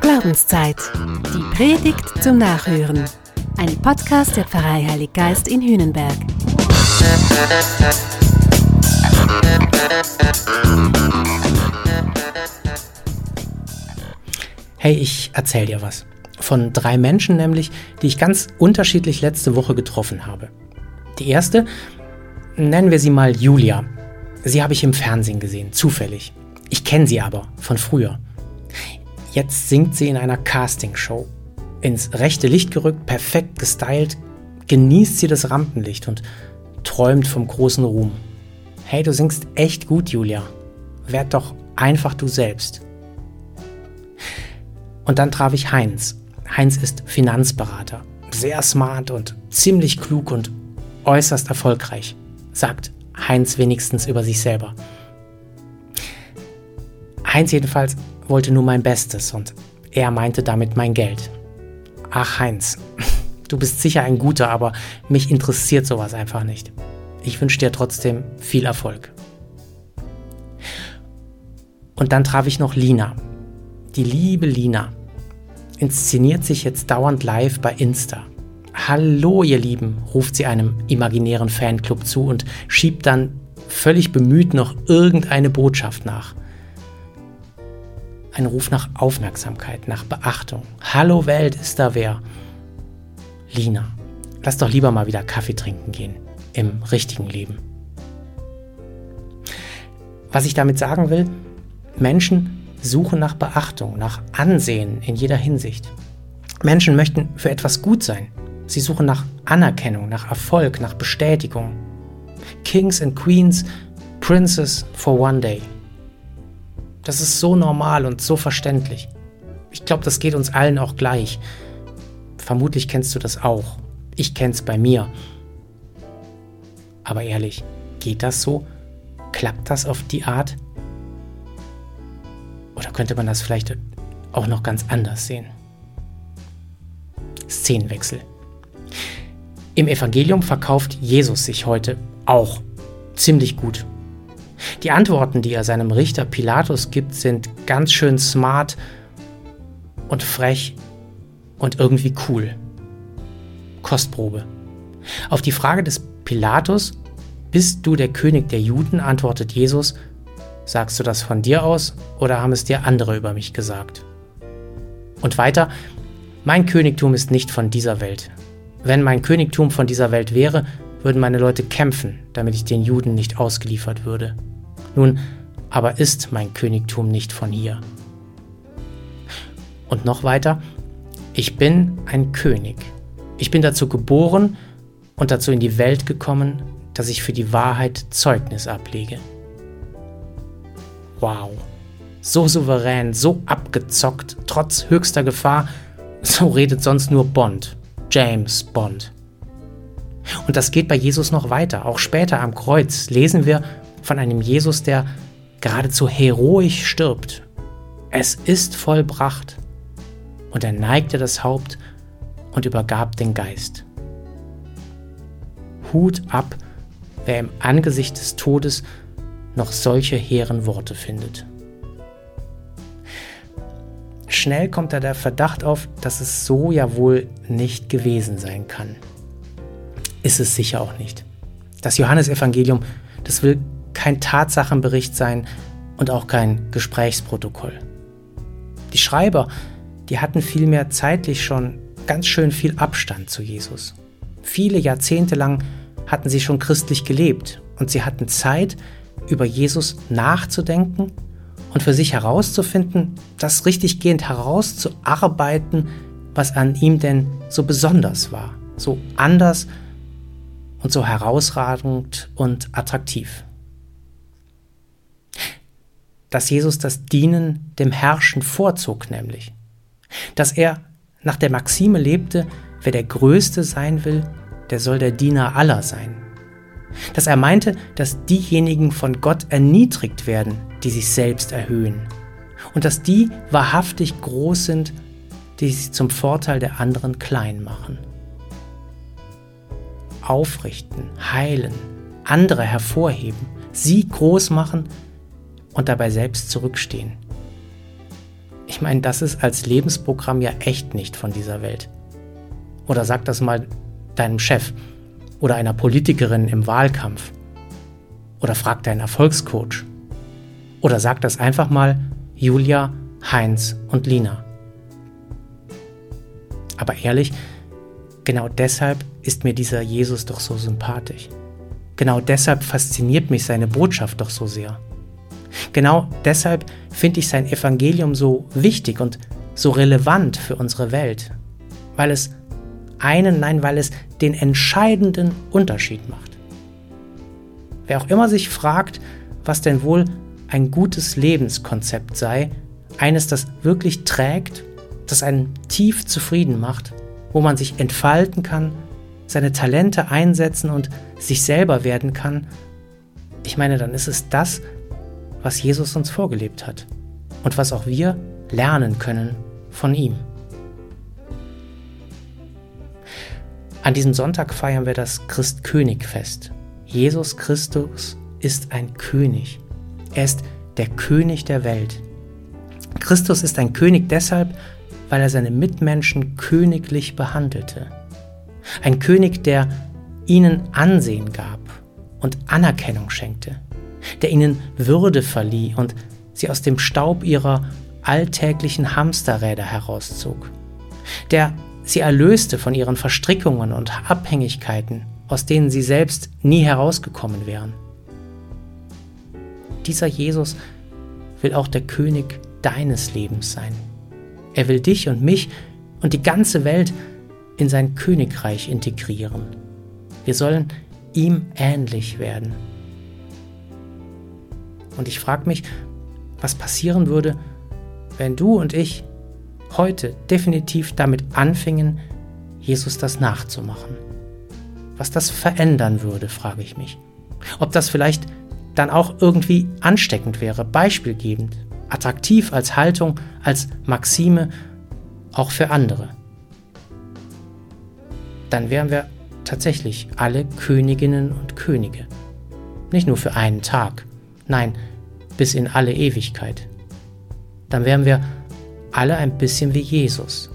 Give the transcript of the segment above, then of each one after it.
Glaubenszeit. Die Predigt zum Nachhören. Ein Podcast der Pfarrei Heilig Geist in Hühnenberg. Hey, ich erzähl dir was. Von drei Menschen nämlich, die ich ganz unterschiedlich letzte Woche getroffen habe. Die erste, nennen wir sie mal Julia. Sie habe ich im Fernsehen gesehen, zufällig. Ich kenne sie aber von früher. Jetzt singt sie in einer Castingshow. Ins rechte Licht gerückt, perfekt gestylt, genießt sie das Rampenlicht und träumt vom großen Ruhm. Hey, du singst echt gut, Julia. Werd doch einfach du selbst. Und dann traf ich Heinz. Heinz ist Finanzberater. Sehr smart und ziemlich klug und äußerst erfolgreich, sagt Heinz wenigstens über sich selber. Heinz jedenfalls wollte nur mein Bestes und er meinte damit mein Geld. Ach Heinz, du bist sicher ein guter, aber mich interessiert sowas einfach nicht. Ich wünsche dir trotzdem viel Erfolg. Und dann traf ich noch Lina. Die liebe Lina inszeniert sich jetzt dauernd live bei Insta. Hallo ihr Lieben, ruft sie einem imaginären Fanclub zu und schiebt dann völlig bemüht noch irgendeine Botschaft nach. Ein Ruf nach Aufmerksamkeit, nach Beachtung. Hallo Welt, ist da wer? Lina, lass doch lieber mal wieder Kaffee trinken gehen. Im richtigen Leben. Was ich damit sagen will, Menschen suchen nach Beachtung, nach Ansehen in jeder Hinsicht. Menschen möchten für etwas gut sein. Sie suchen nach Anerkennung, nach Erfolg, nach Bestätigung. Kings and Queens, Princes for one day. Das ist so normal und so verständlich. Ich glaube, das geht uns allen auch gleich. Vermutlich kennst du das auch. Ich kenn's bei mir. Aber ehrlich, geht das so? Klappt das auf die Art? Oder könnte man das vielleicht auch noch ganz anders sehen? Szenenwechsel. Im Evangelium verkauft Jesus sich heute auch ziemlich gut. Die Antworten, die er seinem Richter Pilatus gibt, sind ganz schön smart und frech und irgendwie cool. Kostprobe. Auf die Frage des Pilatus, bist du der König der Juden, antwortet Jesus, sagst du das von dir aus oder haben es dir andere über mich gesagt? Und weiter, mein Königtum ist nicht von dieser Welt. Wenn mein Königtum von dieser Welt wäre, würden meine Leute kämpfen, damit ich den Juden nicht ausgeliefert würde. Nun, aber ist mein Königtum nicht von hier. Und noch weiter, ich bin ein König. Ich bin dazu geboren und dazu in die Welt gekommen, dass ich für die Wahrheit Zeugnis ablege. Wow. So souverän, so abgezockt, trotz höchster Gefahr, so redet sonst nur Bond. James Bond. Und das geht bei Jesus noch weiter. Auch später am Kreuz lesen wir von einem Jesus, der geradezu heroisch stirbt. Es ist vollbracht. Und er neigte das Haupt und übergab den Geist. Hut ab, wer im Angesicht des Todes noch solche hehren Worte findet. Schnell kommt da der Verdacht auf, dass es so ja wohl nicht gewesen sein kann. Ist es sicher auch nicht. Das Johannesevangelium, das will kein Tatsachenbericht sein und auch kein Gesprächsprotokoll. Die Schreiber, die hatten vielmehr zeitlich schon ganz schön viel Abstand zu Jesus. Viele Jahrzehnte lang hatten sie schon christlich gelebt und sie hatten Zeit, über Jesus nachzudenken und für sich herauszufinden, das richtiggehend herauszuarbeiten, was an ihm denn so besonders war, so anders und so herausragend und attraktiv. Dass Jesus das Dienen dem Herrschen vorzog, nämlich. Dass er nach der Maxime lebte, wer der Größte sein will, der soll der Diener aller sein. Dass er meinte, dass diejenigen von Gott erniedrigt werden, die sich selbst erhöhen. Und dass die wahrhaftig groß sind, die sich zum Vorteil der anderen klein machen. Aufrichten, heilen, andere hervorheben, sie groß machen und dabei selbst zurückstehen. Ich meine, das ist als Lebensprogramm ja echt nicht von dieser Welt. Oder sag das mal deinem Chef oder einer Politikerin im Wahlkampf. Oder frag deinen Erfolgscoach. Oder sag das einfach mal Julia, Heinz und Lina. Aber ehrlich, genau deshalb ist mir dieser Jesus doch so sympathisch. Genau deshalb fasziniert mich seine Botschaft doch so sehr. Genau deshalb finde ich sein Evangelium so wichtig und so relevant für unsere Welt, weil es einen, nein, weil es den entscheidenden Unterschied macht. Wer auch immer sich fragt, was denn wohl ein gutes Lebenskonzept sei, eines, das wirklich trägt, das einen tief zufrieden macht, wo man sich entfalten kann, seine Talente einsetzen und sich selber werden kann, ich meine, dann ist es das, was Jesus uns vorgelebt hat und was auch wir lernen können von ihm. An diesem Sonntag feiern wir das Christkönigfest. Jesus Christus ist ein König. Er ist der König der Welt. Christus ist ein König deshalb, weil er seine Mitmenschen königlich behandelte. Ein König, der ihnen Ansehen gab und Anerkennung schenkte der ihnen Würde verlieh und sie aus dem Staub ihrer alltäglichen Hamsterräder herauszog, der sie erlöste von ihren Verstrickungen und Abhängigkeiten, aus denen sie selbst nie herausgekommen wären. Dieser Jesus will auch der König deines Lebens sein. Er will dich und mich und die ganze Welt in sein Königreich integrieren. Wir sollen ihm ähnlich werden. Und ich frage mich, was passieren würde, wenn du und ich heute definitiv damit anfingen, Jesus das nachzumachen. Was das verändern würde, frage ich mich. Ob das vielleicht dann auch irgendwie ansteckend wäre, beispielgebend, attraktiv als Haltung, als Maxime, auch für andere. Dann wären wir tatsächlich alle Königinnen und Könige. Nicht nur für einen Tag, nein, bis in alle Ewigkeit. Dann wären wir alle ein bisschen wie Jesus.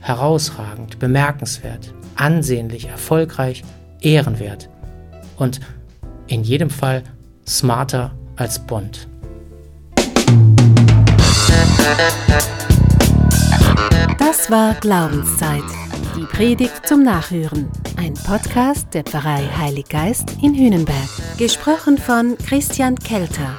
Herausragend, bemerkenswert, ansehnlich, erfolgreich, ehrenwert und in jedem Fall smarter als Bond. Das war Glaubenszeit. Die Predigt zum Nachhören. Ein Podcast der Pfarrei Heilig Geist in Hünenberg. Gesprochen von Christian Kelter.